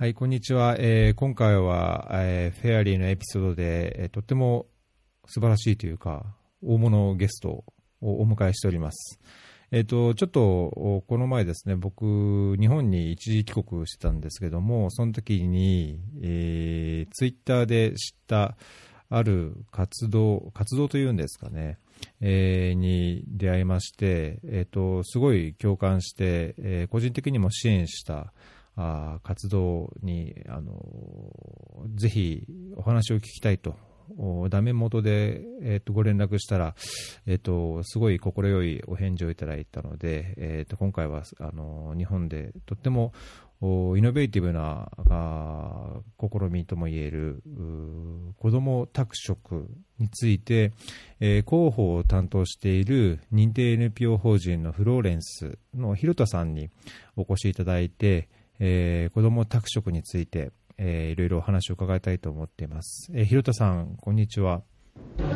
はい、こんにちは。えー、今回は、えー、フェアリーのエピソードで、えー、とっても素晴らしいというか、大物ゲストをお迎えしております。えっ、ー、と、ちょっと、この前ですね、僕、日本に一時帰国してたんですけども、その時に、えー、ツイッターで知った、ある活動、活動というんですかね、えー、に出会いまして、えっ、ー、と、すごい共感して、えー、個人的にも支援した、あ活動に、あのぜひお話を聞きたいと、ダメ元で、えー、とご連絡したら、えーと、すごい快いお返事をいただいたので、えーと、今回はあの日本でとってもイノベーティブなあ試みともいえる子ども宅食について、えー、広報を担当している認定 NPO 法人のフローレンスの広田さんにお越しいただいて、えー、子ども宅食について、えー、いろいろお話を伺いたいと思っています。えー、広田さん、こんにちは。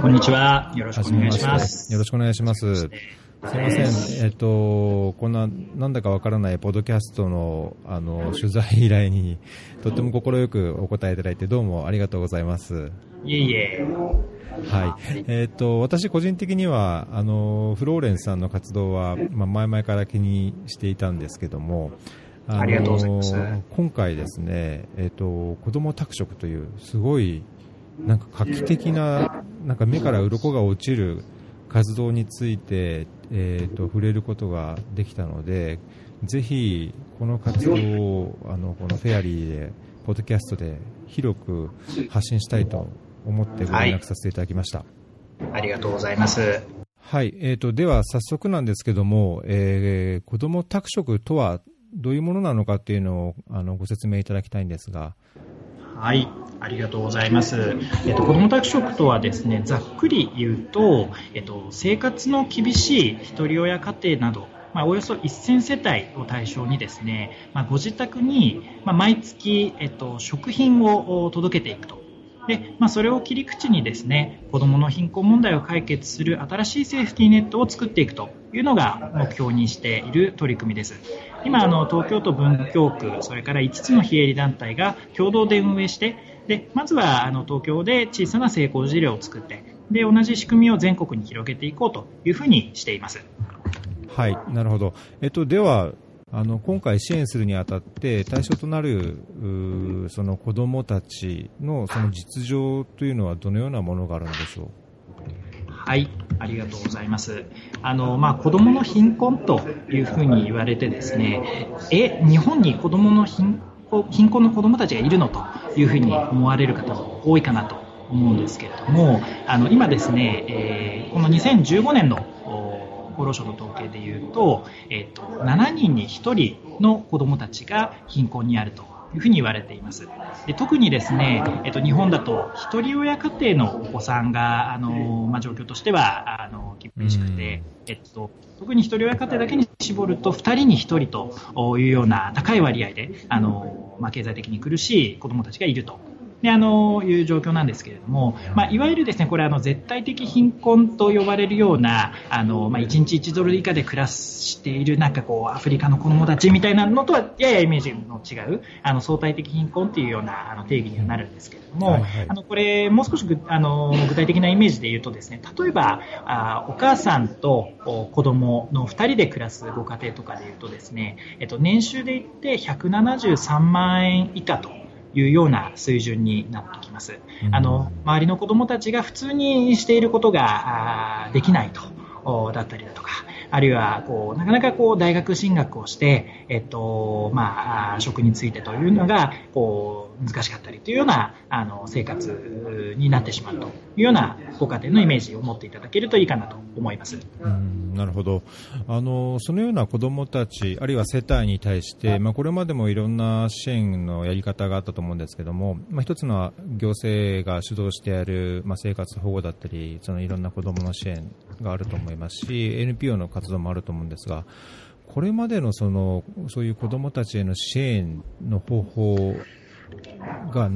こんにちは。よろしくお願いします。よろしくお願いします。すみません、えっ、と、こんな、なんだかわからないポッドキャストの、あの、取材依頼に、とっても快くお答えいただいて、どうもありがとうございます。いえいえ。はい。えっ、と、私個人的には、あの、フローレンスさんの活動は、まあ、前々から気にしていたんですけども、あありがとうございます。今回ですね、えっ、ー、と、子供宅食という、すごい、なんか画期的な、なんか目から鱗が落ちる活動について、えっ、ー、と、触れることができたので、ぜひ、この活動を、あの、このフェアリーで、ポッドキャストで広く発信したいと思ってご連絡させていただきました。はい、ありがとうございます。はい、えーと、では早速なんですけども、えー、子ども宅食とはどういうものなのかっていうのをあのご説明いただきたいんですが。はい、ありがとうございます。えっと、子ども宅食とはですね、ざっくり言うと、えっと、生活の厳しいひとり親家庭など、まあ、およそ1000世帯を対象にですね、まあ、ご自宅に、まあ、毎月、えっと、食品を届けていくと。で、まあ、それを切り口にですね、子どもの貧困問題を解決する新しいセーフティーネットを作っていくというのが目標にしている取り組みです。今、あの東京都文京区、それから5つの非営利団体が共同で運営して、でまずはあの東京で小さな成功事例を作って、で同じ仕組みを全国に広げていこうというふうにしています。はい、なるほど。えっと、では、あの今回支援するにあたって対象となるその子どもたちのその実情というのはどのようなものがあるんでしょう？はい、ありがとうございます。あの、まあ、子供の貧困というふうに言われてですね、え、日本に子供の貧貧困の子供たちがいるのというふうに思われる方も多いかなと思うんですけれども、あの、今ですね、えー、この2015年の厚労省の統計でいうと、えっと、7人に1人の子どもたちが貧困にあるというふうに言われています。で特にですね、えっと、日本だと一人親家庭のお子さんがあの、まあ、状況としてはあの厳しくて、えっと、特に一人親家庭だけに絞ると2人に1人というような高い割合であの、まあ、経済的に苦しい子どもたちがいるとであのいう状況なんですけれども、まあ、いわゆるですねこれあの絶対的貧困と呼ばれるようなあの、まあ、1日1ドル以下で暮らしているなんかこうアフリカの子どもたちみたいなのとはややイメージの違うあの相対的貧困というようなあの定義にはなるんですけれども、はいはい、あのこれもう少しぐあの具体的なイメージで言うとですね例えばあお母さんと子供の2人で暮らすご家庭とかで言うとですね、えっと、年収で言って173万円以下というような水準になってきます。あの周りの子どもたちが普通にしていることができないとだったりだとか、あるいはこうなかなかこう大学進学をして、えっとまあ、職についてというのがこう難しかったりというようなあの生活になってしまうというようなご家庭のイメージを持っていただけるといいかなと思います。うんなるほど。あのそのような子どもたちあるいは世帯に対して、まあ、これまでもいろんな支援のやり方があったと思うんですけども、まあ、一つのは行政が主導してやる、まあ、生活保護だったりそのいろんな子どもの支援があると思いますし NPO の活動もあると思うんですがこれまでのそのそういう子どもたちへの支援の方法が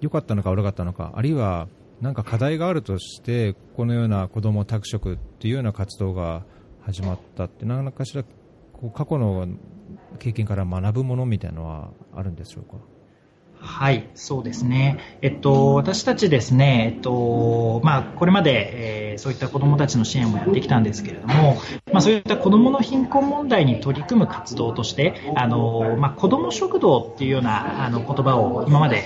良かったのか悪かったのかあるいは何か課題があるとしてこのような子ども宅食っていうような活動が始まったって何かしらこう過去の経験から学ぶものみたいなのはあるんでしょうか？はい、そうですね。えっと、私たちですね、えっと、まあ、これまで、えー、そういった子供たちの支援をやってきたんですけれども、まあ、そういった子供の貧困問題に取り組む活動として、あの、まあ、子供食堂っていうような、あの、言葉を今まで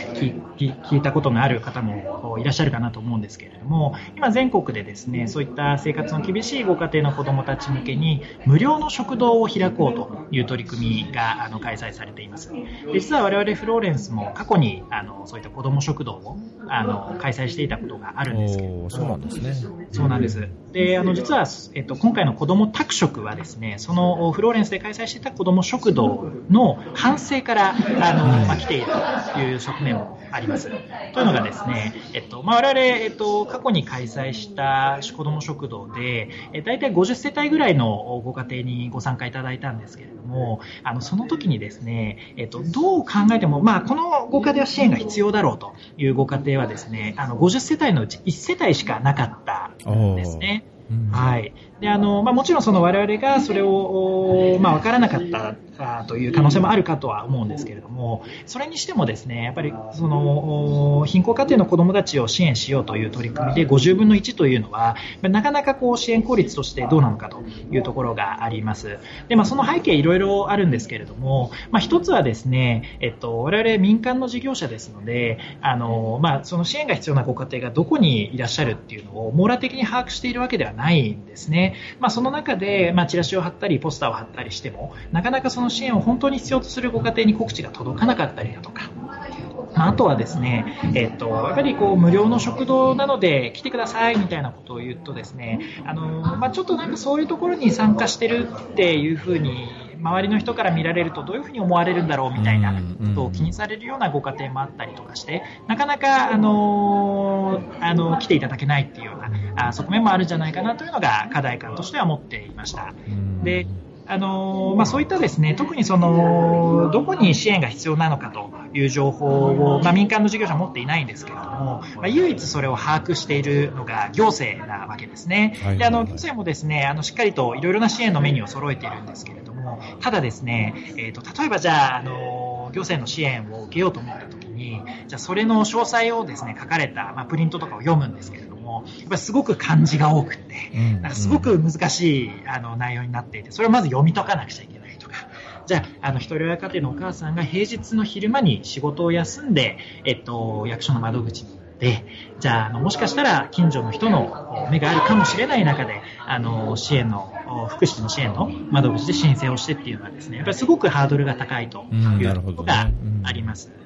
聞いたことのある方もいらっしゃるかなと思うんですけれども、今全国でですね、そういった生活の厳しいご家庭の子供たち向けに、無料の食堂を開こうという取り組みが、あの、開催されています。実は我々フローレンスも過去ににあのそういった子ども食堂をあの開催していたことがあるんですけれども、そうなんですね。そうなんです。で、あの実はえっと今回の子ども宅食はですね、そのフローレンスで開催していた子ども食堂の反省からあのまあ、来ているという側面もあります。というのがですね、えっとまあ、我々えっと過去に開催した子ども食堂で、大体50世帯ぐらいのご家庭にご参加いただいたんですけれども、あのその時にですね、えっとどう考えてもまあこのご家庭は支援が必要だろうというご家庭はですね、あの、50世帯のうち1世帯しかなかったんですね。はい。で、あの、まあ、もちろんその我々がそれを、まあ、わからなかったという可能性もあるかとは思うんですけれども、それにしてもですね、やっぱりその貧困家庭の子どもたちを支援しようという取り組みで50分の1というのは、なかなかこう支援効率としてどうなのかというところがあります。で、まあ、その背景いろいろあるんですけれども、まあ、一つはですね、えっと、我々民間の事業者ですので、あの、まあ、その支援が必要なご家庭がどこにいらっしゃるっていうのを網羅的に把握しているわけではないんですね。まあ、その中で、ま、チラシを貼ったり、ポスターを貼ったりしても、なかなかそのの支援を本当に必要とするご家庭に告知が届かなかったりだとか、あとはですね、えっと、やっぱりこう無料の食堂なので来てくださいみたいなことを言うとですね、あの、まあ、ちょっとなんかそういうところに参加してるっていうふうに周りの人から見られるとどういうふうに思われるんだろうみたいなことを気にされるようなご家庭もあったりとかして、なかなか、あのあの来ていただけないっていうようなあ側面もあるんじゃないかなというのが課題感としては持っていました。であのまあ、そういったですね特にそのどこに支援が必要なのかという情報を、まあ、民間の事業者は持っていないんですけれども、まあ、唯一それを把握しているのが行政なわけですね。であの行政もですねあのしっかりといろいろな支援のメニューを揃えているんですけれどもただですね、えーと、例えばじゃああの行政の支援を受けようと思った時にじゃあそれの詳細をですね書かれた、まあ、プリントとかを読むんですけれどもも、やっぱりすごく漢字が多くて、なんかすごく難しいあの内容になっていて、それをまず読み解かなくちゃいけないとか、じゃあ、あの、一人親家庭のお母さんが平日の昼間に仕事を休んで、えっと、役所の窓口に行って、じゃあ、あの、もしかしたら近所の人の目があるかもしれない中で、あの、支援の、福祉の支援の窓口で申請をしてっていうのはですね、やっぱりすごくハードルが高いということがあります。うん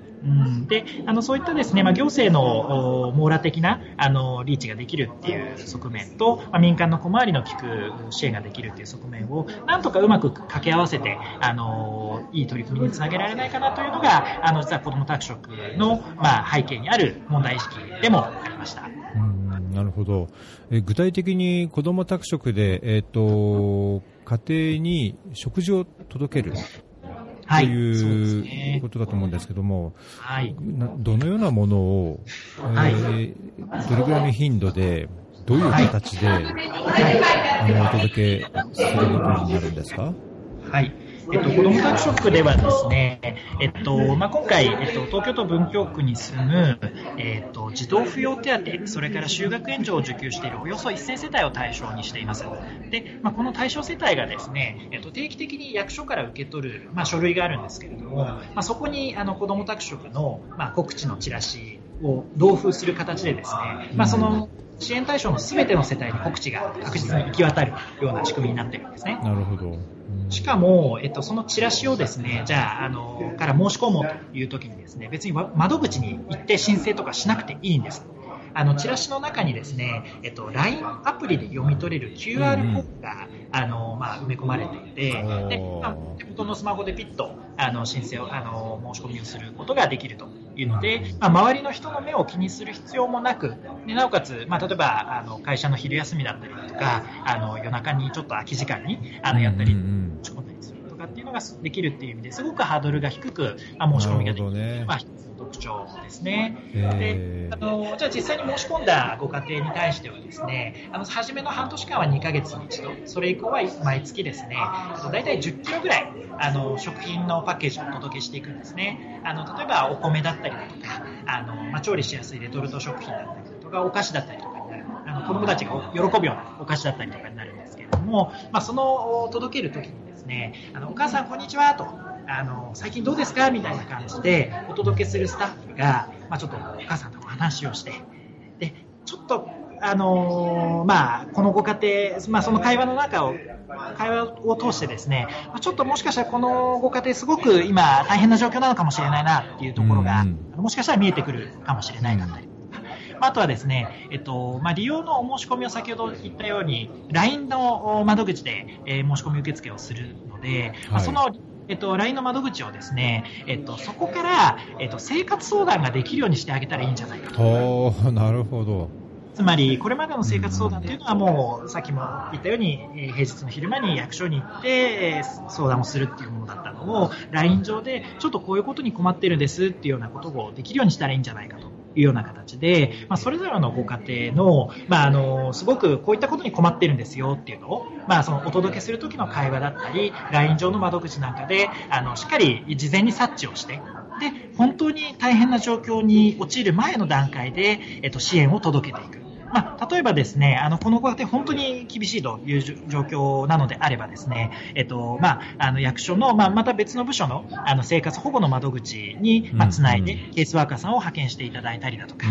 であのそういったですね、まあ、行政の網羅的なあのリーチができるっていう側面と、まあ、民間の小回りの利く支援ができるっていう側面をなんとかうまく掛け合わせてあのいい取り組みにつなげられないかなというのがあの実は子ども宅食の、まあ、背景にある問題意識でもありました。なるほど。え具体的に子ども宅食で、え、ー、と、家庭に食事を届けるということだと思うんですけども、はい、どのようなものを、はい、えー、どれぐらいの頻度で、どういう形で、はい、あのお届けすることになるんですか？はいえっと、子ども宅食ではですね、えっとまあ、今回、えっと、東京都文京区に住む、えっと、児童扶養手当、それから就学援助を受給しているおよそ1000世帯を対象にしています。で、まあ、この対象世帯がですね、えっと、定期的に役所から受け取る、まあ、書類があるんですけれども、まあ、そこにあの子ども宅食の、まあ、告知のチラシを同封する形でですね、まあ、その支援対象の全ての世帯に告知が確実に行き渡るような仕組みになっているんですね。なるほど。しかも、えっと、そのチラシをですね、じゃあ、あの、から申し込もうという時にですね、別に窓口に行って申請とかしなくていいんです。あの、チラシの中にですね、えっと、LINE アプリで読み取れる QR コードが、あの、まあ、埋め込まれていて、で、まあ、手元のスマホでピッと、あの、申請を、あの、申し込みをすることができるというので、まあ、周りの人の目を気にする必要もなく、でなおかつ、まあ、例えば、あの、会社の昼休みだったりとか、あの、夜中にちょっと空き時間に、あの、やったり、申し込んだりするとかっていうのができるっていう意味ですごくハードルが低く、まあ、申し込みができる、ね、まあ、一つの特徴ですね。であのじゃあ実際に申し込んだご家庭に対してはですね、あの初めの半年間は2ヶ月に一度、それ以降は毎月ですね、大体10キロぐらいあの食品のパッケージをお届けしていくんですね。あの例えばお米だったりだとか、あのまあ、調理しやすいレトルト食品だったりとか、お菓子だったりとかの子供たちが喜ぶようなお菓子だったりとかになるんですけれども、まあ、その届けるときにですね、あのお母さんこんにちはと、あの最近どうですかみたいな感じでお届けするスタッフが、まあ、ちょっとお母さんとお話をして、でちょっとあのー、まあ、このご家庭、まあ、その会話の中を、会話を通してですね、ちょっともしかしたらこのご家庭すごく今大変な状況なのかもしれないなっていうところが、もしかしたら見えてくるかもしれないだったり。あとはですね、えっとまあ、利用のお申し込みを先ほど言ったように、LINE の窓口で、えー、申し込み受付をするので、はい、まあ、そのえっと、LINE の窓口をですね、えっと、そこから、えっと、生活相談ができるようにしてあげたらいいんじゃないかと。おなるほど。つまり、これまでの生活相談というのはもう、さっきも言ったように、平日の昼間に役所に行って相談をするっていうものだったのを、LINE 上で、ちょっとこういうことに困ってるんですっていうようなことをできるようにしたらいいんじゃないかと。いうような形で、まあ、それぞれのご家庭の、まあ、あの、すごくこういったことに困ってるんですよっていうのを、まあ、そのお届けする時の会話だったり、LINE 上の窓口なんかで、あの、しっかり事前に察知をして、で、本当に大変な状況に陥る前の段階で、えっと、支援を届けていく。まあ、例えばですね、あの、このご家庭本当に厳しいという状況なのであればですね、えっと、まあ、あの、役所の、まあ、また別の部署の、あの、生活保護の窓口に、まあ、つないで、ケースワーカーさんを派遣していただいたりだとか、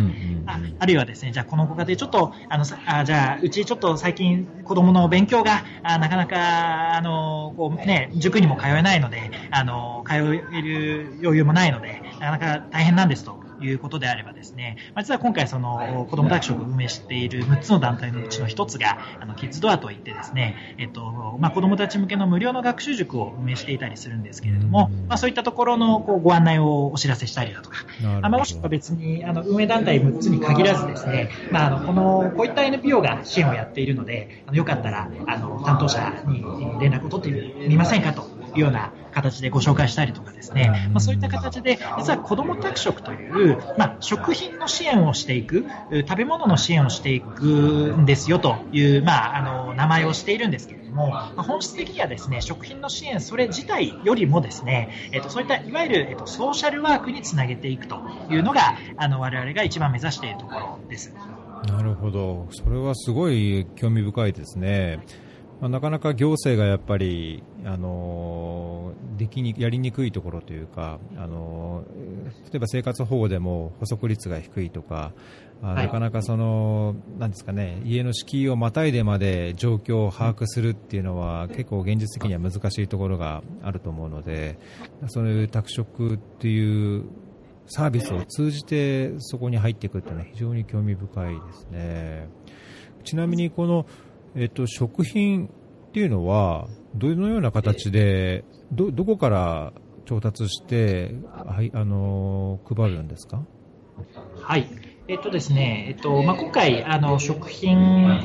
ああるいはですね、じゃあこのご家庭ちょっと、あの、あじゃあ、うちちょっと最近子供の勉強が、あなかなか、あの、こうね、塾にも通えないので、あの、通える余裕もないので、なかなか大変なんですと。いうことであればですね、まあ、実は今回その子ども宅食を運営している6つの団体のうちの1つがあのキッズドアといってですね、えっとまあ、子どもたち向けの無料の学習塾を運営していたりするんですけれども、まあ、そういったところのこうご案内をお知らせしたりだとか、あまもしくは別にあの運営団体6つに限らずですね、まあ、あのこのこういった NPO が支援をやっているので、あのよかったらあの担当者に連絡を取ってみませんかというような形でご紹介したりとかですね、まあ、そういった形で、実は子ども宅食という、まあ、食品の支援をしていく、食べ物の支援をしていくんですよという、まあ、あの、名前をしているんですけれども、まあ、本質的にはですね、食品の支援、それ自体よりもですね、えっと、そういったいわゆる、えっと、ソーシャルワークにつなげていくというのが、あの、我々が一番目指しているところです。なるほど。それはすごい興味深いですね。まあ、なかなか行政がやっぱり、あのできにやりにくいところというか、あの例えば生活保護でも補足率が低いとか、あなかなかその、なんですかね、家の敷居をまたいでまで状況を把握するっていうのは結構現実的には難しいところがあると思うので、そういう宅食っていうサービスを通じてそこに入っていくっていうのは非常に興味深いですね。ちなみにこのえっと、食品っていうのは、どのような形で、ど、どこから調達して、はい、あの、配るんですか？はい。えっとですね、えっとまあ、今回あの食品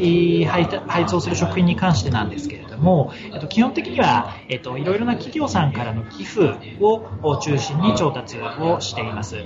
配配送する食品に関してなんですけれども、えっと、基本的には、えっと、いろいろな企業さんからの寄付を中心に調達をしています。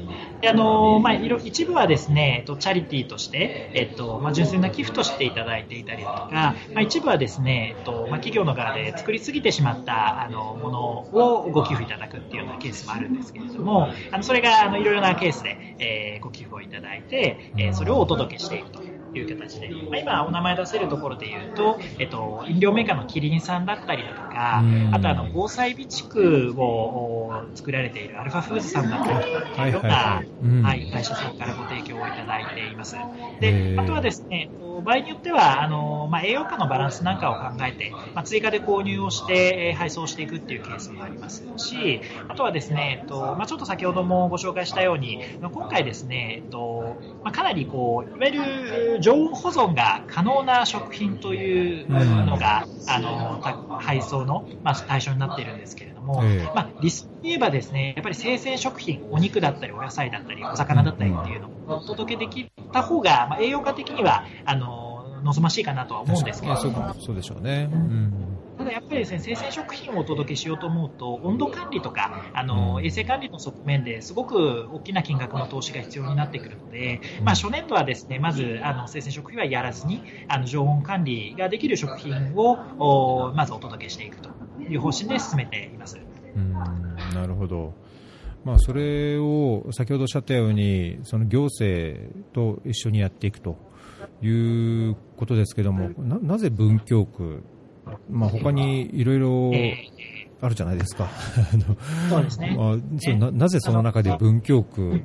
であのまあ、一部はですね、えっと、チャリティーとして、えっとまあ、純粋な寄付としていただいていたりとか、まあ、一部はですね、えっとまあ、企業の側で作りすぎてしまったあのものをご寄付いただくっていうようなケースもあるんですけれども、あのそれがあのいろいろなケースで、えー、ご寄付をいただいて、えそれをお届けしているという形で、まあ、今お名前出せるところで言うと、えっと、飲料メーカーのキリンさんだったりだとか、あとあの防災備蓄を作られているアルファフーズさんだったりというような、はい、会社さんからご提供をいただいています。で、あとはですね、場合によっては、あの、まあ、栄養価のバランスなんかを考えて、まあ、追加で購入をして、え配送していくっていうケースもありますし、あとはですね、えっと、まあ、ちょっと先ほどもご紹介したように、今回ですね、えっと、まあ、かなりこう、いわゆる常温保存が可能な食品というのが、あの、配送の、まあ、対象になっているんですけれども、えー、まあ、リスクで言えばですね、やっぱり生鮮食品、お肉だったり、お野菜だったり、お魚だったりっていうのをお届けできた方が、まあ、栄養価的には、あの、望ましいかなとは思うんですけど。そうそうでしょうね。うんただやっぱりですね、生鮮食品をお届けしようと思うと、温度管理とか、あの、衛生管理の側面ですごく大きな金額の投資が必要になってくるので、まあ、初年度はですね、まず、あの、生鮮食品はやらずに、あの、常温管理ができる食品を、おまずお届けしていくという方針で進めています。うんなるほど。まあ、それを先ほどおっしゃったように、その行政と一緒にやっていくということですけども、ななぜ文京区まあ、他にいろいろあるじゃないですか。そうですね。まあ、ななぜその中で文京区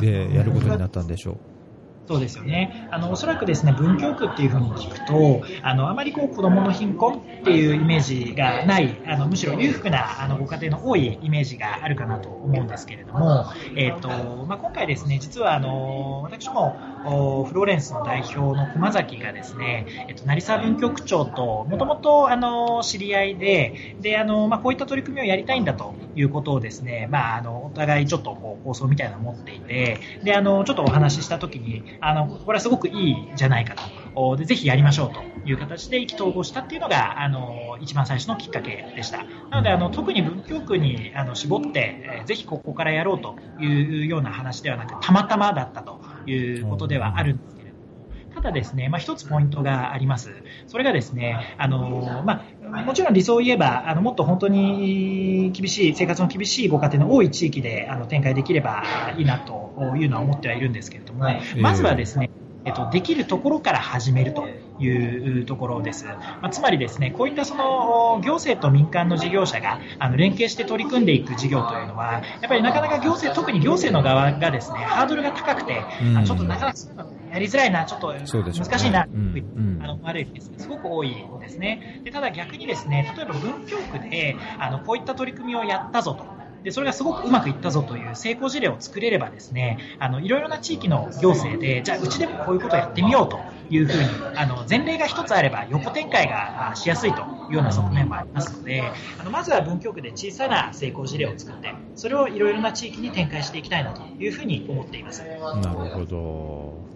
でやることになったんでしょう。そうですよね。あの、おそらくですね、文京区っていうふうに聞くと、あの、あまりこう、子供の貧困っていうイメージがない、あの、むしろ裕福な、あの、ご家庭の多いイメージがあるかなと思うんですけれども、えっ、ー、と、まあ、今回ですね、実はあの、私も、フローレンスの代表の熊崎がですね、えっ、ー、と、成沢文京区長と、もともと、あの、知り合いで、で、あの、まあ、こういった取り組みをやりたいんだということをですね、まあ、あの、お互いちょっとこう、構想みたいなのを持っていて、で、あの、ちょっとお話ししたときに、あの、これはすごくいいじゃないかと。で、ぜひやりましょうという形で意気投合したっていうのが、あの、一番最初のきっかけでした。なので、あの、特に文京区にあの絞って、ぜひここからやろうというような話ではなく、たまたまだったということではあるんですけ、ただですね、まあ、一つポイントがあります。それがですね、あの、まあ、もちろん理想を言えば、あの、もっと本当に厳しい、生活の厳しいご家庭の多い地域で、あの、展開できればいいなというのは思ってはいるんですけれども、まずはですね、えっと、できるところから始めるというところです。まあ、つまりですね、こういったその行政と民間の事業者があの連携して取り組んでいく事業というのは、やっぱりなかなか行政、特に行政の側がですね、ハードルが高くて、うん、ちょっとなかなかやりづらいな、ちょっと難しいな、ねうんうん、あの悪いケースすごく多いんですね。でただ逆にですね、例えば文京区であのこういった取り組みをやったぞと。で、それがすごくうまくいったぞという成功事例を作れればですね、あの、いろいろな地域の行政で、じゃあうちでもこういうことをやってみようというふうに、あの、前例が一つあれば横展開がしやすいというような側面もありますので、あの、まずは文京区で小さな成功事例を作って、それをいろいろな地域に展開していきたいなというふうに思っています。なるほど。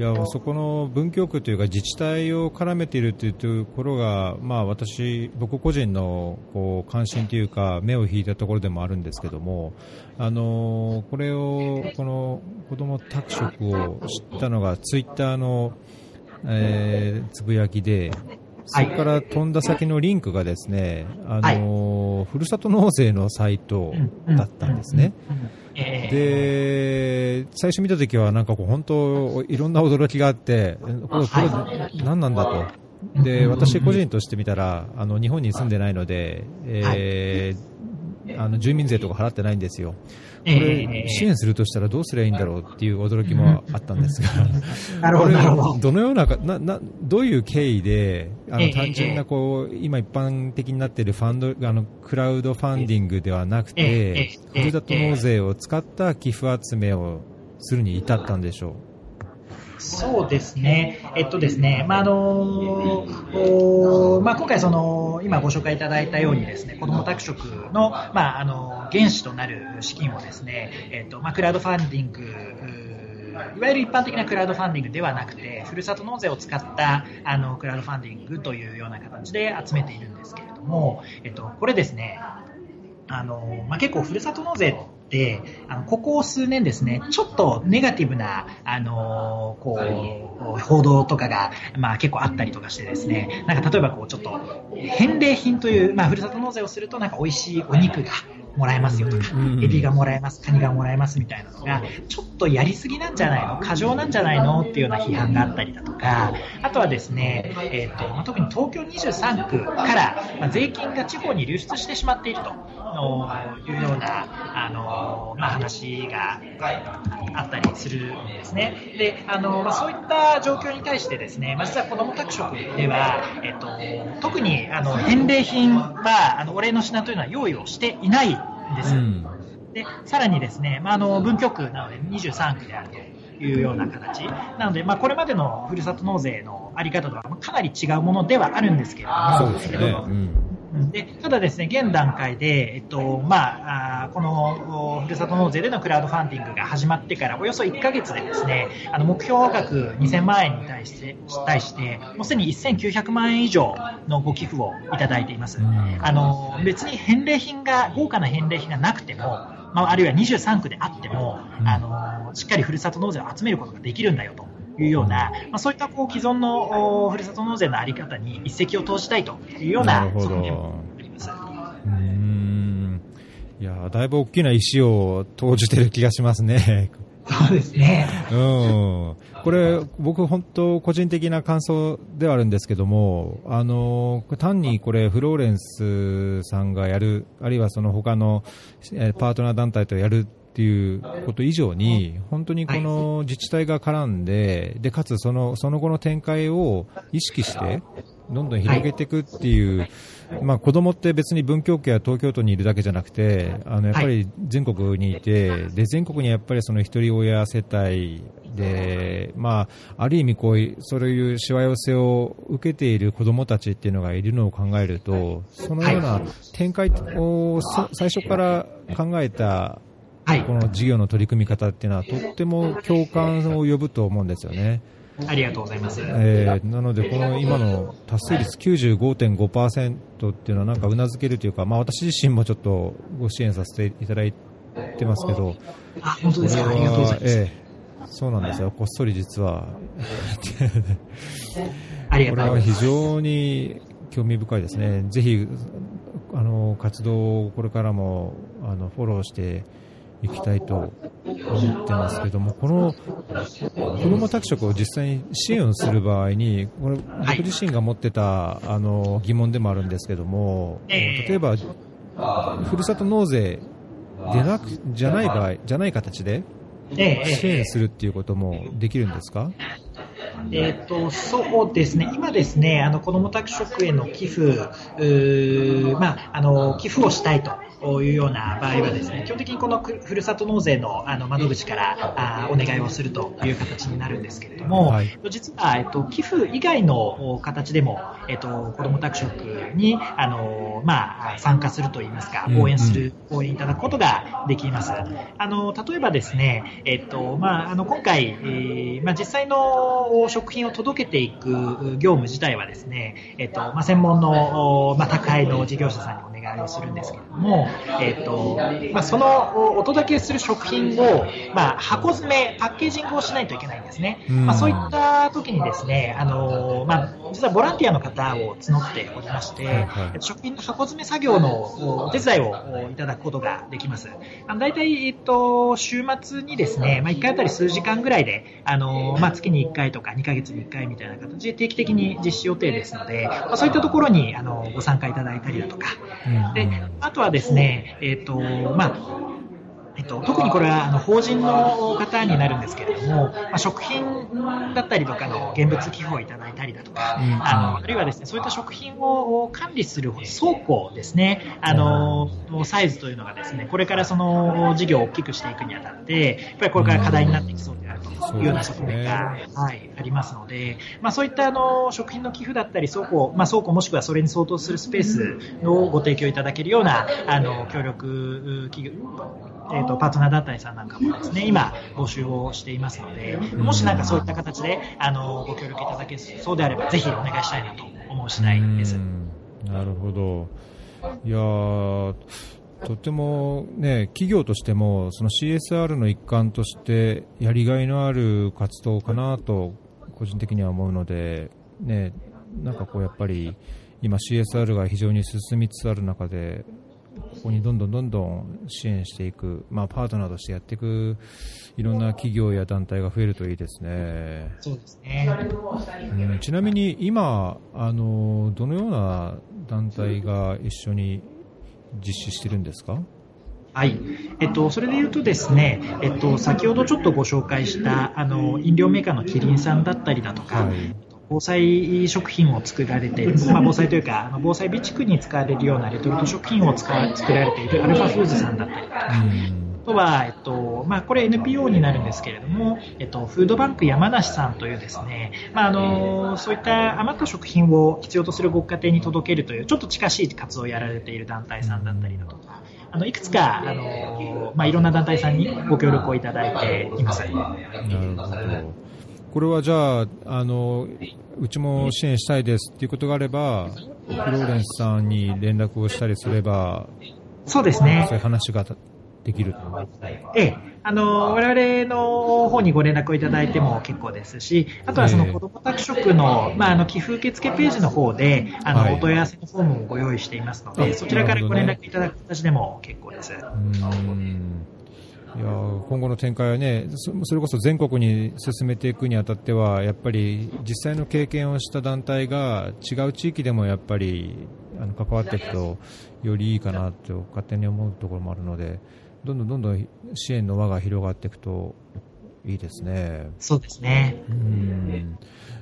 いやそこの文京区というか自治体を絡めているというところが、まあ、私、僕個人のこう関心というか目を引いたところでもあるんですけどもあのこれをこの子ども宅食を知ったのがツイッターの、えー、つぶやきでそこから飛んだ先のリンクがですね、あのふるさと納税のサイトだったんですね。で、最初見たときは、なんかこう、本当、いろんな驚きがあって、これ、これ、何なんだと。で、私個人として見たら、あの、日本に住んでないので、えー、あの、住民税とか払ってないんですよ。これ、支援するとしたらどうすればいいんだろうっていう驚きもあったんですが、なるほど、なるほど。どのようななな、どういう経緯で、あの、単純なこう、今一般的になっているファンド、あの、クラウドファンディングではなくて、ふるさと納税を使った寄付集めをするに至ったんでしょうそうですね。えっとですね、まあ、あのまあ、今回その、今ご紹介いただいたようにですね、子ども宅食の、まあ、あの、原資となる資金をですね、えっと、まあ、クラウドファンディング、いわゆる一般的なクラウドファンディングではなくて、ふるさと納税を使ったあのクラウドファンディングというような形で集めているんですけれども、えっと、これですね、あの、まあ、結構ふるさと納税、あの、ここ数年ですね、ちょっとネガティブな、あの、こう、報道とかが、まあ結構あったりとかしてですね、なんか例えばこう、ちょっと、返礼品という、まあふるさと納税をするとなんか美味しいお肉が、もらえますよとか、エビがもらえます、カニがもらえますみたいなのが、ちょっとやりすぎなんじゃないの？過剰なんじゃないの？っていうような批判があったりだとか、あとはですね、えっ、ー、と、まあ、特に東京23区から、まあ、税金が地方に流出してしまっているというような、あの、まあ、話があったりするんですね。で、あの、まあ、そういった状況に対してですね、まあ、実は子ども宅食では、えっ、ー、と、特に、あの、返礼品は、あの、お礼の品というのは用意をしていないです。うん、で、さらにですね、まあ、あの、文京区なので23区であるというような形。なので、まあ、これまでのふるさと納税のあり方とはかなり違うものではあるんですけれども、そうですね。うんでただですね、現段階で、えっとまあ、あこのふるさと納税でのクラウドファンディングが始まってからおよそ1ヶ月でですね、あの目標額2000万円に対して対してもうすでに1900万円以上のご寄付をいただいています。あの別に返礼品が豪華な返礼品がなくてもまあ、あるいは23区であっても、あのしっかりふるさと納税を集めることができるんだよというような、まあ、そういったこう既存のふるさと納税の在り方に一石を投じたいというような側面もあります。うんいやだいぶ大きな石を投じてる気がしますね。そうですね。うん。これ、僕、本当、個人的な感想ではあるんですけども、あの、単にこれ、フローレンスさんがやる、あるいはその他のパートナー団体とやるっていうこと以上に、本当にこの自治体が絡んで、で、かつその、その後の展開を意識して、どんどん広げていくっていう、まあ、子供って別に文京区や東京都にいるだけじゃなくて、あのやっぱり全国にいて、で全国にやっぱりその一人親世帯で、まあ、ある意味こう、そういうしわ寄せを受けている子供たちっていうのがいるのを考えると、そのような展開を最初から考えたこの事業の取り組み方っていうのはとっても共感を呼ぶと思うんですよね。ありがとうございます。えー、なので、この今の達成率95.5%っていうのはなんかうなずけるというか、まあ私自身もちょっとご支援させていただいてますけど、あ、本当ですか？ありがとうございます。えー、そうなんですよ。こっそり実は。ありがとうございます。これは非常に興味深いですね。ぜひ、あの、活動をこれからも、あの、フォローしていきたいと思ってますけども、この子ども宅食を実際に支援をする場合に、これ僕自身が持ってたあの疑問でもあるんですけども、例えば、ふるさと納税でなくじゃない場合、じゃない形で支援するっていうこともできるんですか、えーと、そうですね、今ですね、あの子ども宅食への寄付、まあ、あの寄付をしたいとというような場合はですね、基本的にこのふるさと納税のあの窓口からあお願いをするという形になるんですけれども、はい、実は、えっと、寄付以外の形でも、えっと、子ども宅食にあの、まあ、参加するといいますか、応援する、うんうん、応援いただくことができます。あの例えばですね、えっとまあ、あの今回、えー、まあ、実際の食品を届けていく業務自体はですね、えっとまあ、専門の、まあ、宅配の事業者さんにお願いをするんですけれども、えーとまあ、そのお届けする食品を、まあ、箱詰め、パッケージングをしないといけないんですね。まあ、そういった時にですね、あのまあ、実はボランティアの方を募っておりまして、はいはい、食品の箱詰め作業のお手伝いをいただくことができます。あの大体、えっと、週末にですね、まあ、1回あたり数時間ぐらいで、あのまあ、月に1回とか2ヶ月に1回みたいな形で定期的に実施予定ですので、まあ、そういったところにあのご参加いただいたりだとか、であとはですね、えっとまあえっと、特にこれはあの法人の方になるんですけれども、まあ、食品だったりとかの現物寄付をいただいたりだとか、うん、あのあるいはですねそういった食品を管理する倉庫ですね、あのサイズというのがですねこれからその事業を大きくしていくにあたって、やっぱりこれから課題になってきそうであるというような側面が、ね、はい、ありますので、まあ、そういったあの食品の寄付だったり倉庫、まあ、倉庫もしくはそれに相当するスペースをご提供いただけるようなあの協力企業えーと、パートナー団体さんなんかもですね今、募集をしていますので、もしなんかそういった形であのご協力いただけそうであれば、ぜひお願いしたいなと思う次第です。なるほど。いやとても、ね、企業としてもその CSR の一環としてやりがいのある活動かなと個人的には思うので、ね、なんかこうやっぱり今 CSR が非常に進みつつある中でここにどんどんどんどん支援していく、まあ、パートナーとしてやっていくいろんな企業や団体が増えるといいですね。そうですね、うん、ちなみに今あの、どのような団体が一緒に実施してるんですか？はい、えっと、それでいうとですね、えっと、先ほどちょっとご紹介したあの飲料メーカーのキリンさんだったりだとか、はい防災食品を作られている、まあ、防災というか、防災備蓄に使われるようなレトルト食品を使作られているアルファフーズさんだったりとか、とは、えっとまあ、これ NPO になるんですけれども、えっと、フードバンク山梨さんというですね、まあ、あのそういった余った食品を必要とするご家庭に届けるというちょっと近しい活動をやられている団体さんだったりだとか、あのいくつか、あのまあ、いろんな団体さんにご協力をいただいています。なるほどこれはじゃああの、うちも支援したいですっていうことがあれば、フローレンスさんに連絡をしたりすれば、そうですね。そういう話ができるええ、あの我々の方にご連絡をいただいても結構ですし、あとはその子ども宅食の,、まあ、あの寄付受付ページの方であの、はい、お問い合わせのフォームもご用意していますので、そちらからご連絡いただく形でも結構です。うんいや今後の展開はねそれこそ全国に進めていくにあたってはやっぱり実際の経験をした団体が違う地域でもやっぱりあの関わっていくとよりいいかなと勝手に思うところもあるのでどんどんどんどん支援の輪が広がっていくといいですね。そうですね。うん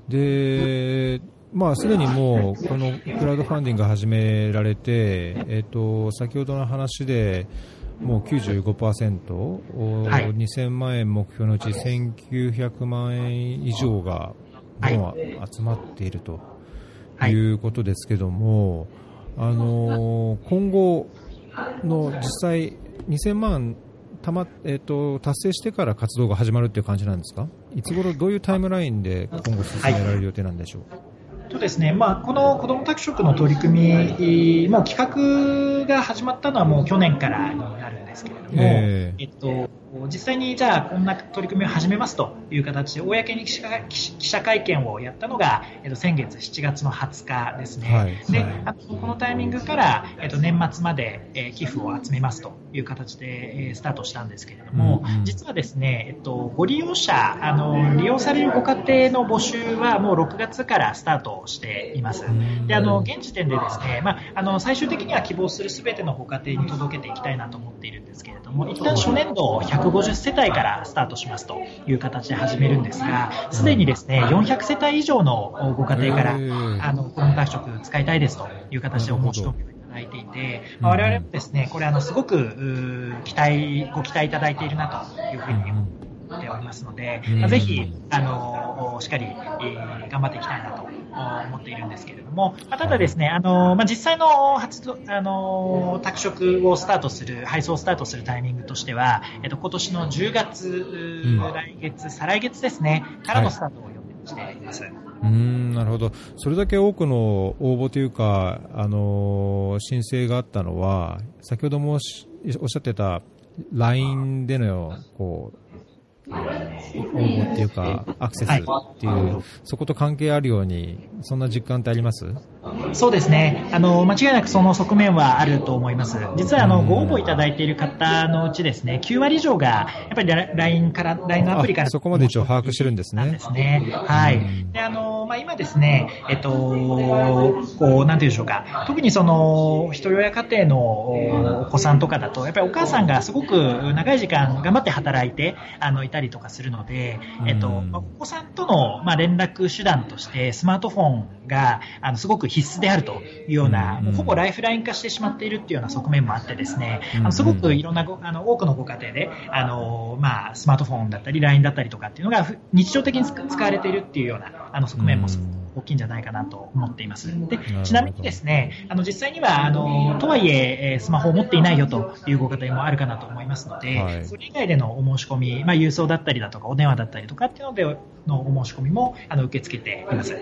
で、まあ、すでにもう、このクラウドファンディングが始められて、えっ、と、先ほどの話で、もう95%、はい、2000万円目標のうち1900万円以上が、もう集まっていると。い。うことですけども、はい、あの今後の実際、2000万たま、えーと、達成してから活動が始まるという感じなんですか？いつ頃どういうタイムラインで今後進められる予定なんでしょう、はいとですね、まあ、この子ども宅食の取り組み、もう企画が始まったのはもう去年からになるんですけれども、えー、えっと、実際にじゃあこんな取り組みを始めますという形で公に記者会見をやったのが、えっと、先月7月の20日ですね、はい、で、あとこのタイミングから、えっと、年末まで、えー、寄付を集めますという形で、えー、スタートしたんですけれども、うんうん、実はですね、えっと、ご利用者あの利用されるご家庭の募集はもう6月からスタートしています。であの現時点でですね、まあ、あの最終的には希望するすべてのご家庭に届けていきたいなと思っているんですけれども一旦初年度150世帯からスタートしますという形で始めるんですが、すでにですね、400世帯以上のご家庭から、あの、子供宅食使いたいですという形でお申し込みをいただいていて、まあ、我々もですね、これあの、すごく、期待、ご期待いただいているなというふうにっておりますので、まあ、ぜひ、あの、しっかり、えー、頑張っていきたいなと思っているんですけれども、まあ、ただですね、あの、まあ、実際の発動、あの、宅食をスタートする、配送をスタートするタイミングとしては、えっと、今年の10月、うん、来月、再来月ですね、からのスタートを予定しています。はいうんなるほど、それだけ多くの応募というか、あの申請があったのは、先ほどもおっしゃってた LINE でのこうっていうか、アクセスっていう、はい、そこと関係あるように、そんな実感ってあります？そうですね。あの、間違いなくその側面はあると思います。実は、あの、ご応募いただいている方のうちですね、9割以上が、やっぱり LINE から、LINE のアプリから。そこまで一応把握してるんですね。ですね。はい。で、あの、まあ、今ですね、えっと、こう、なんていうんでしょうか。特にその、一人親家庭のお子さんとかだと、やっぱりお母さんがすごく長い時間頑張って働いて、あの、いたりとかするので、えっと、お子さんとの、まあ、連絡手段として、スマートフォンが、あの、すごく必須であるというような、ほぼライフライン化してしまっているっていうような側面もあってですね、あのすごくいろんなごあの多くのご家庭で、あのまあ、スマートフォンだったり、LINE だったりとかっていうのが日常的に使われているっていうようなあの側面も大きいんじゃないかなと思っています。でちなみにですね、あの実際にはあのとはいえスマホを持っていないよというご家庭もあるかなと思いますので、はい、それ以外でのお申し込み、まあ、郵送だったりだとかお電話だったりとかっていうのでのお申し込みもあの受け付けています。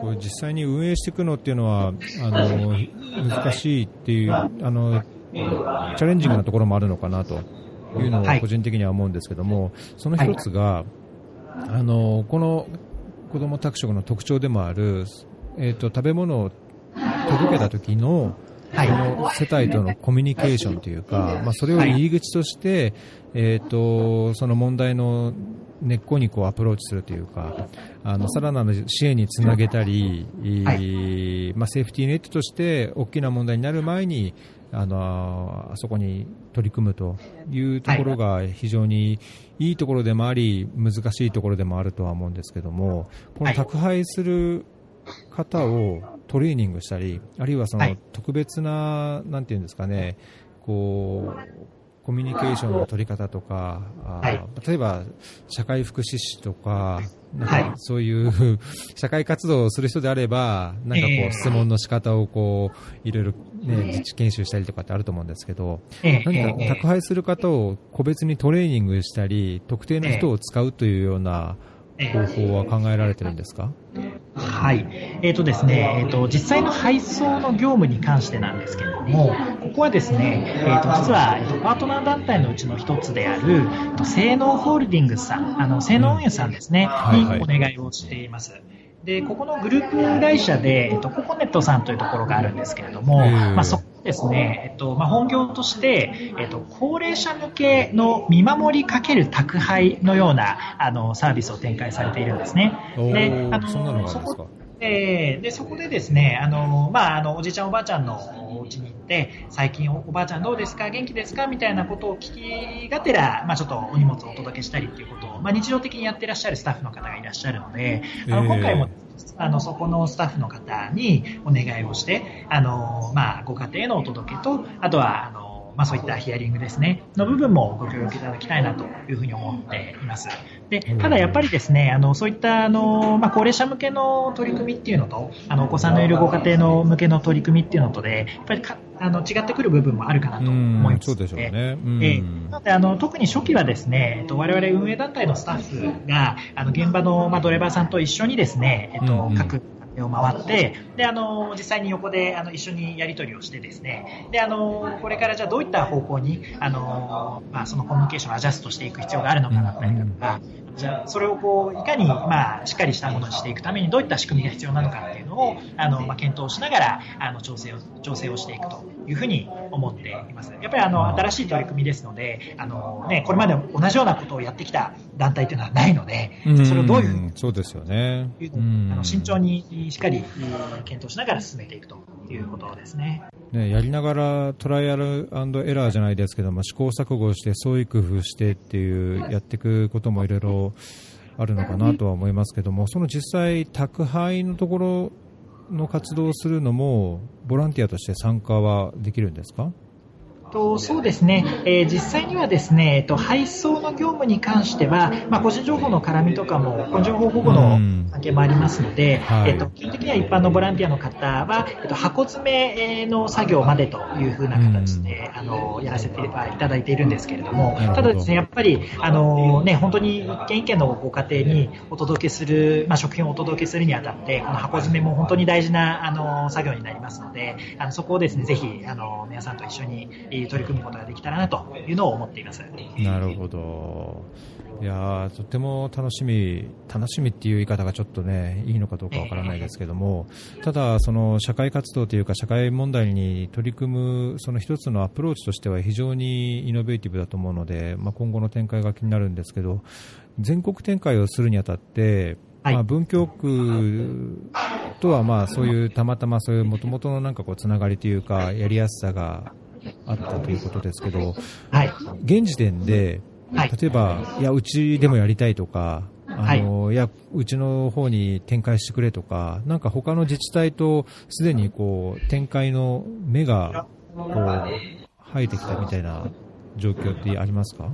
これ実際に運営していくのっていうのはあの難しいっていうあのチャレンジングなところもあるのかなというのを個人的には思うんですけども、はい、その一つが、はい、あのこの子ども宅食の特徴でもある、えーと、食べ物を届けた時のこの世帯とのコミュニケーションというか、まあ、それを入り口として、えーとその問題の根っこにこうアプローチするというか、あのさらなる支援につなげたり、はい、まあ、セーフティーネットとして大きな問題になる前にあのあそこに取り組むというところが非常にいいところでもあり難しいところでもあるとは思うんですけどもこの宅配する方をトレーニングしたりあるいはその特別な、なんていうんですかねこう、コミュニケーションの取り方とか、はい、例えば社会福祉士とか、なんかそういう 社会活動をする人であれば、なんかこう質問の仕方をこういろいろね自治研修したりとかってあると思うんですけど、何か宅配する方を個別にトレーニングしたり、特定の人を使うというような方法は考えられてるんですか、はい。えっ、ー、とですね、えっ、ー、と、実際の配送の業務に関してなんですけれども、ここはですね、えっ、ー、と、実は、えっと、パートナー団体のうちの一つである、えっと、性能ホールディングスさん、あの、性能運輸さんですね、うん、にお願いをしています。で、ここのグループ会社で、えっと、ココネットさんというところがあるんですけれども、まあ、そこですね、えっとまあ、本業として、えっと、高齢者向けの見守りかける宅配のようなあのサービスを展開されているんですね。であのそんなのえー、でそこでですねあの、まあ、あのおじいちゃん、おばあちゃんのお家に行って最近おばあちゃんどうですか？元気ですか？みたいなことを聞きがてら、まあ、ちょっとお荷物をお届けしたりということを、まあ、日常的にやってらっしゃるスタッフの方がいらっしゃるのであの今回もあのそこのスタッフの方にお願いをしてあの、まあ、ご家庭のお届けとあとはあのまあ、そういったヒアリングですね、の部分もご協力いただきたいなというふうに思っています。でただやっぱりですね、あのそういったあの、まあ、高齢者向けの取り組みっていうのと、あのお子さんのいるご家庭の向けの取り組みっていうのとで、やっぱりかあの違ってくる部分もあるかなと思います。そうでしょうね。えー、なのであの特に初期はですね、えっと我々運営団体のスタッフがあの現場のまあドライバーさんと一緒にですね、えっと各を回って、で、あの、実際に横で、あの、一緒にやり取りをしてですね、で、あの、これからじゃあどういった方向に、あの、まあ、そのコミュニケーションをアジャストしていく必要があるのかだったりとか、じゃあ、それをこう、いかに、まあ、しっかりしたものにしていくために、どういった仕組みが必要なのかっていうのを、あの、まあ、検討しながら、あの、調整を、調整をしていくというふうに思っています。やっぱり、あの、新しい取り組みですので、あの、ね、これまで同じようなことをやってきた団体というのはないので、それをどういう、そうですよね。あの慎重にしっかり検討しながら進めていくということですね。ね、やりながらトライアルエラーじゃないですけども試行錯誤して創意工夫してっていうやっていくこともいろいろあるのかなとは思いますけどもその実際、宅配のところの活動をするのもボランティアとして参加はできるんですか？とそうですね、えー、実際にはですね、えっと、配送の業務に関しては、まあ、個人情報の絡みとかも、個人情報保護の関係もありますので、はい、えっと、基本的には一般のボランティアの方は、えっと、箱詰めの作業までというふうな形で、あのやらせていただいているんですけれども、ただですね、やっぱり、あのね、本当に一軒一軒のご家庭にお届けする、まあ、食品をお届けするにあたって、この箱詰めも本当に大事なあの作業になりますので、あのそこをですね、ぜひあの皆さんと一緒に取り組むことができたらなというのを思っています。なるほど。いやとても楽しみ、楽しみっていう言い方がちょっとね、いいのかどうかわからないですけども、ただ、その社会活動というか、社会問題に取り組む、その一つのアプローチとしては非常にイノベーティブだと思うので、まあ、今後の展開が気になるんですけど、全国展開をするにあたって、まあ、文京区とはまあそういうたまたまそういうもともとのなんかこうつながりというかやりやすさがあったということですけど、はい、現時点で、はい、例えば、いや、うちでもやりたいとか、あの、はい、いや、うちの方に展開してくれとか、なんか他の自治体とすでにこう、展開の目が、こう、生えてきたみたいな状況ってありますか？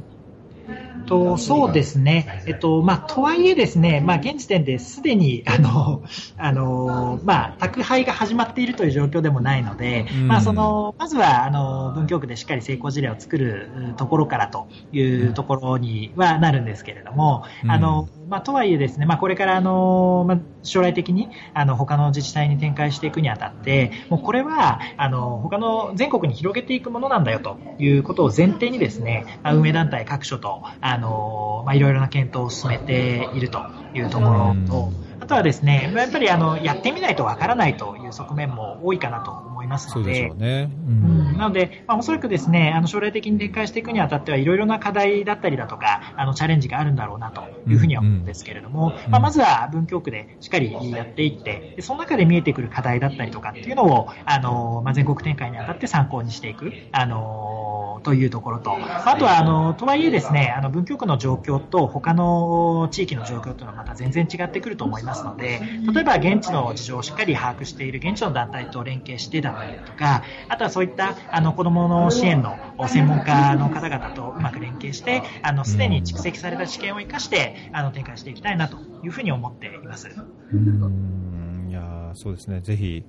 とそうですね、えっとまあ、とはいえ、ですね、まあ、現時点ですでにあの あの、まあ、宅配が始まっているという状況でもないので、うん、まあ、そのまずはあの文京区でしっかり成功事例を作るところからというところにはなるんですけれども、うん、あのまあ、とはいえ、ですね、まあ、これからあの、まあ、将来的にあの他の自治体に展開していくにあたって、もうこれはあの他の全国に広げていくものなんだよということを前提にですね、運営団体各所とあの、まあ、いろいろな検討を進めているというところと、あとはですね、やっぱりあのやってみないとわからないという側面も多いかなと思いますので、でね。うん、なので、まあ、おそらくですね、あの将来的に展開していくにあたってはいろいろな課題だったりだとか、あのチャレンジがあるんだろうなというふうには思うんですけれども、まあ、まずは文京区でしっかりやっていって、その中で見えてくる課題だったりとかっていうのを、あのまあ、全国展開にあたって参考にしていく。あのというところと、あとは、あの、とはいえですね、あの、文京区の状況と他の地域の状況というのはまた全然違ってくると思いますので、例えば現地の事情をしっかり把握している現地の団体と連携してだったりだとか、あとはそういったあの子供の支援の専門家の方々とうまく連携して、すでに蓄積された知見を生かして、あの、展開していきたいなというふうに思っています。う、いやそうですね。ぜひ、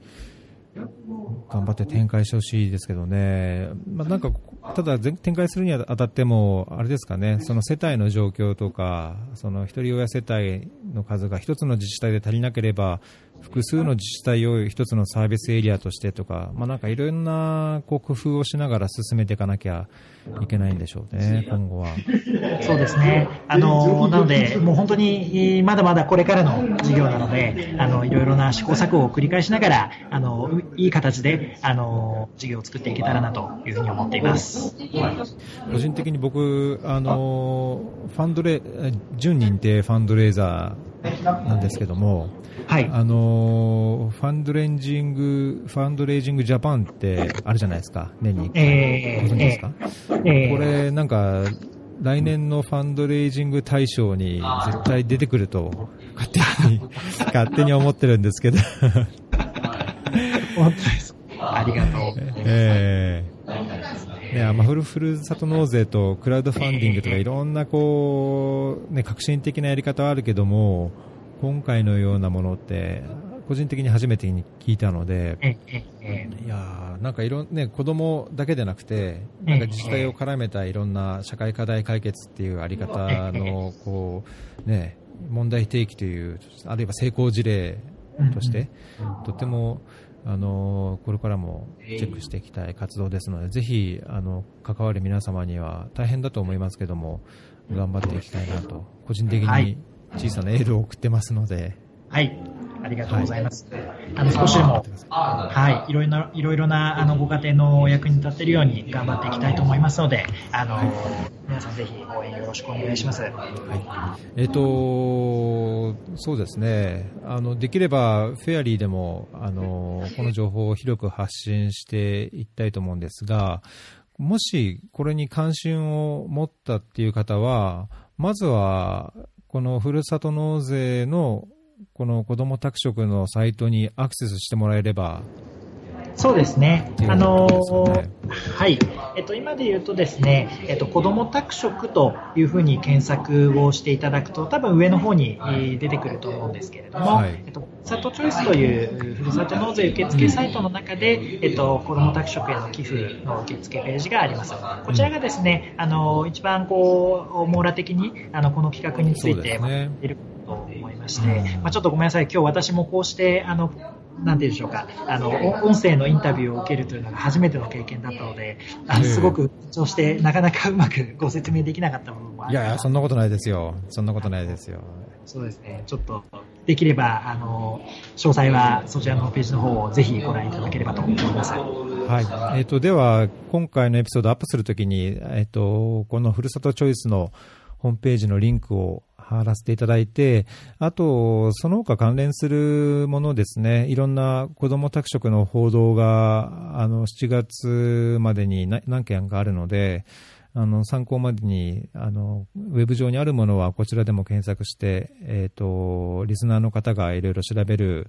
頑張って展開してほしいですけどね、まあ、なんかただ展開するにあたっても、あれですかね、その世帯の状況とか、その一人親世帯の数が一つの自治体で足りなければ、複数の自治体を一つのサービスエリアとしてとか、まあ、なんかいろんなこう工夫をしながら進めていかなきゃいけないんでしょうね、今後は。そうですね。あの、なので、もう本当にまだまだこれからの事業なので、あの、いろいろな試行錯誤を繰り返しながら、あの、いい形で、あの、事業を作っていけたらなというふうに思っています。はい、個人的に僕、あの、ファンドレ、準認定ファンドレーザーなんですけども、はい、あのファンドレンジング、ファンドレイジングジャパンってあるじゃないですか、年に1回。ですか、えー、これ、なんか、来年のファンドレイジング大賞に絶対出てくると、勝手に、勝手に思ってるんですけど。本当ですありがとう。えー、いや、まあ、フル、ふるさと納税とクラウドファンディングとかいろんなこう、ね、革新的なやり方はあるけども、今回のようなものって個人的に初めてに聞いたので、いやなんかいろんね子供だけでなくて、なんか自治体を絡めたいろんな社会課題解決っていうあり方のこうね問題提起というあるいは成功事例として、とてもあのこれからもチェックしていきたい活動ですので、ぜひあの関わる皆様には大変だと思いますけども頑張っていきたいなと個人的に小さなエールを送ってますので。はい。ありがとうございます。はい、あの少しでも、はい、いろいろな、いろいろなあのご家庭のお役に立てるように頑張っていきたいと思いますので、あの、皆さんぜひ応援よろしくお願いします。はい。えっ、ー、と、そうですね。あの、できればフェアリーでも、あの、この情報を広く発信していきたいと思うんですが、もしこれに関心を持ったっていう方は、まずはこのふるさと納税のこの子ども宅食のサイトにアクセスしてもらえればそうですね。あのー、はい。えっと、今で言うとですね、えっと、子供宅食というふうに検索をしていただくと、多分上の方に出てくると思うんですけれども、はい、えっと、ふるさとチョイスというふるさと納税受付サイトの中で、えっと、子供宅食への寄付の受付ページがあります。こちらがですね、あの、一番こう、網羅的に、あの、この企画について、ね、いると思いまして、まあ、ちょっとごめんなさい、今日私もこうして、あの、なんていうんでしょうか、あの、音声のインタビューを受けるというのが初めての経験だったので、あすごく緊張して、なかなかうまくご説明できなかった部分もあいやいや、そんなことないですよ。そんなことないですよ。そうですね。ちょっと、できれば、あの、詳細はそちらのページの方をぜひご覧いただければと思います。はい。えっ、ー、と、では、今回のエピソードアップするときに、えっ、ー、と、このふるさとチョイスのホームページのリンクを貼らせていただいて、あと、その他関連するものですね、いろんな子ども宅食の報道が、あの、7月までに何件かあるので、あの、参考までに、あの、ウェブ上にあるものはこちらでも検索して、えっ、ー、と、リスナーの方がいろいろ調べる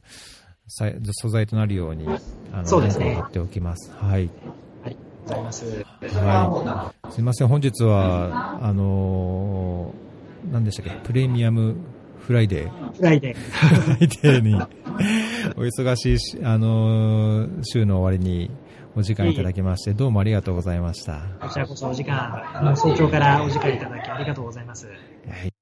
素材となるように、あの、そうですね。っておきます。はい。はい。ございます。はい。すみません、本日は、あのー何でしたっけ、プレミアムフライデー。フライデー。フライデーに、お忙しいあのー、週の終わりにお時間いただきまして、どうもありがとうございました。こちらこそお時間、早朝からお時間いただきありがとうございます。はい